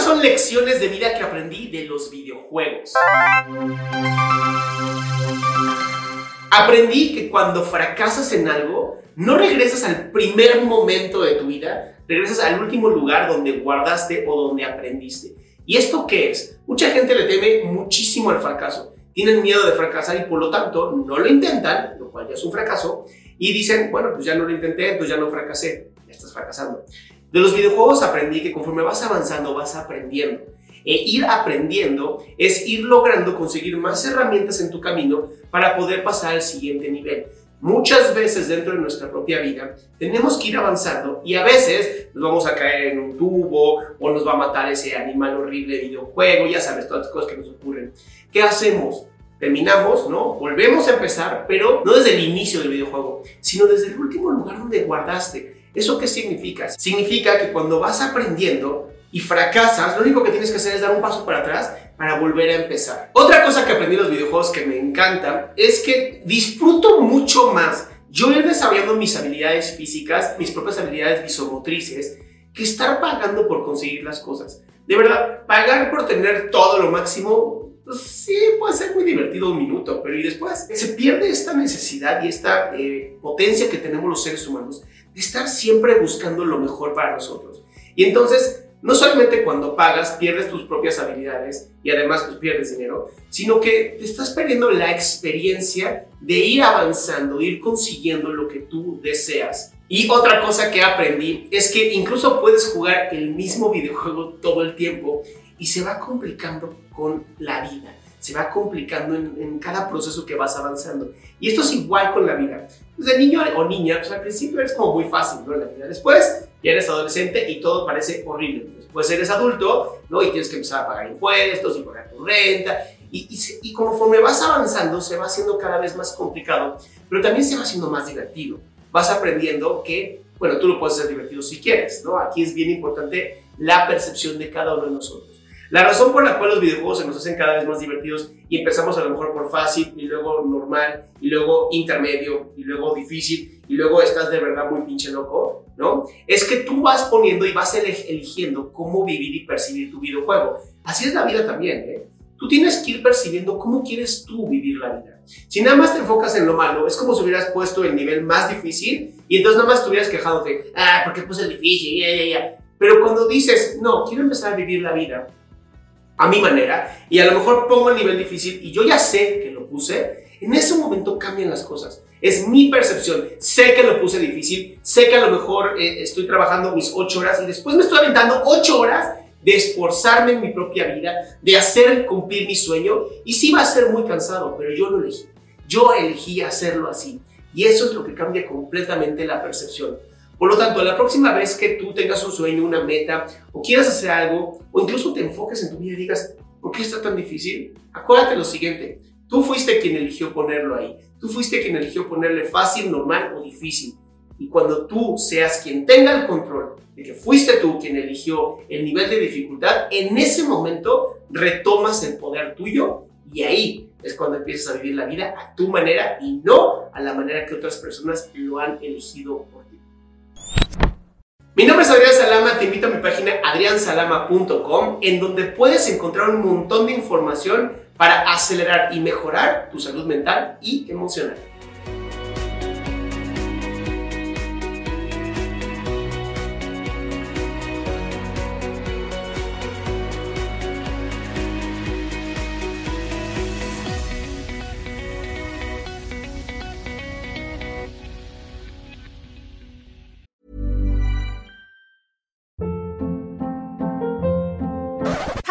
Son lecciones de vida que aprendí de los videojuegos. Aprendí que cuando fracasas en algo, no regresas al primer momento de tu vida, regresas al último lugar donde guardaste o donde aprendiste. ¿Y esto qué es? Mucha gente le teme muchísimo al fracaso. Tienen miedo de fracasar y por lo tanto no lo intentan, lo cual ya es un fracaso, y dicen, bueno, pues ya no lo intenté, pues ya no fracasé, ya estás fracasando. De los videojuegos aprendí que conforme vas avanzando, vas aprendiendo. E ir aprendiendo es ir logrando conseguir más herramientas en tu camino para poder pasar al siguiente nivel. Muchas veces dentro de nuestra propia vida tenemos que ir avanzando y a veces nos vamos a caer en un tubo o nos va a matar ese animal horrible de videojuego, ya sabes, todas las cosas que nos ocurren. ¿Qué hacemos? Terminamos, ¿no? Volvemos a empezar, pero no desde el inicio del videojuego, sino desde el último lugar donde guardaste. ¿Eso qué significa? Significa que cuando vas aprendiendo y fracasas, lo único que tienes que hacer es dar un paso para atrás para volver a empezar. Otra cosa que aprendí en los videojuegos que me encanta es que disfruto mucho más yo ir desarrollando mis habilidades físicas, mis propias habilidades visomotrices, que estar pagando por conseguir las cosas. De verdad, pagar por tener todo lo máximo, pues sí, puede ser muy divertido un minuto, pero y después se pierde esta necesidad y esta eh, potencia que tenemos los seres humanos estar siempre buscando lo mejor para nosotros. Y entonces, no solamente cuando pagas pierdes tus propias habilidades y además pues pierdes dinero, sino que te estás perdiendo la experiencia de ir avanzando, ir consiguiendo lo que tú deseas. Y otra cosa que aprendí es que incluso puedes jugar el mismo videojuego todo el tiempo y se va complicando con la vida se va complicando en, cada proceso que vas avanzando. Y esto es igual con la vida. Desde niño o niña, pues al principio es como muy fácil, ¿no? La vida. Después ya eres adolescente y todo parece horrible. Después eres adulto, ¿no? Y tienes que empezar a pagar impuestos y pagar tu renta. Y, y, y conforme vas avanzando, se va haciendo cada vez más complicado, pero también se va haciendo más divertido. Vas aprendiendo que, bueno, tú lo puedes hacer divertido si quieres, ¿no? Aquí es bien importante la percepción de cada uno de nosotros. La razón por la cual los videojuegos se nos hacen cada vez más divertidos y empezamos a lo mejor por fácil y luego normal y luego intermedio y luego difícil y luego estás de verdad muy pinche loco, ¿no? Es que tú vas poniendo y vas eligiendo cómo vivir y percibir tu videojuego. Así es la vida también, ¿eh? Tú tienes que ir percibiendo cómo quieres tú vivir la vida. Si nada más te enfocas en lo malo, es como si hubieras puesto el nivel más difícil y entonces nada más estuvieras quejándote, ah, ¿por qué puse el difícil? Ya, ya, ya. Pero cuando dices, no, quiero empezar a vivir la vida a mi manera y a lo mejor pongo el nivel difícil y yo ya sé que lo puse, en ese momento cambian las cosas. Es mi percepción. Sé que lo puse difícil, sé que a lo mejor eh, estoy trabajando mis ocho horas y después me estoy aventando ocho horas de esforzarme en mi propia vida, de hacer cumplir mi sueño y sí va a ser muy cansado, pero yo lo elegí. Yo elegí hacerlo así y eso es lo que cambia completamente la percepción. Por lo tanto, la próxima vez que tú tengas un sueño, una meta, o quieras hacer algo, o incluso te enfoques en tu vida y digas, ¿por qué está tan difícil? Acuérdate lo siguiente, tú fuiste quien eligió ponerlo ahí, tú fuiste quien eligió ponerle fácil, normal o difícil. Y cuando tú seas quien tenga el control de que fuiste tú quien eligió el nivel de dificultad, en ese momento retomas el poder tuyo y ahí es cuando empiezas a vivir la vida a tu manera y no a la manera que otras personas lo han elegido por ti. Mi nombre es Adrián Salama, te invito a mi página adriansalama.com en donde puedes encontrar un montón de información para acelerar y mejorar tu salud mental y emocional.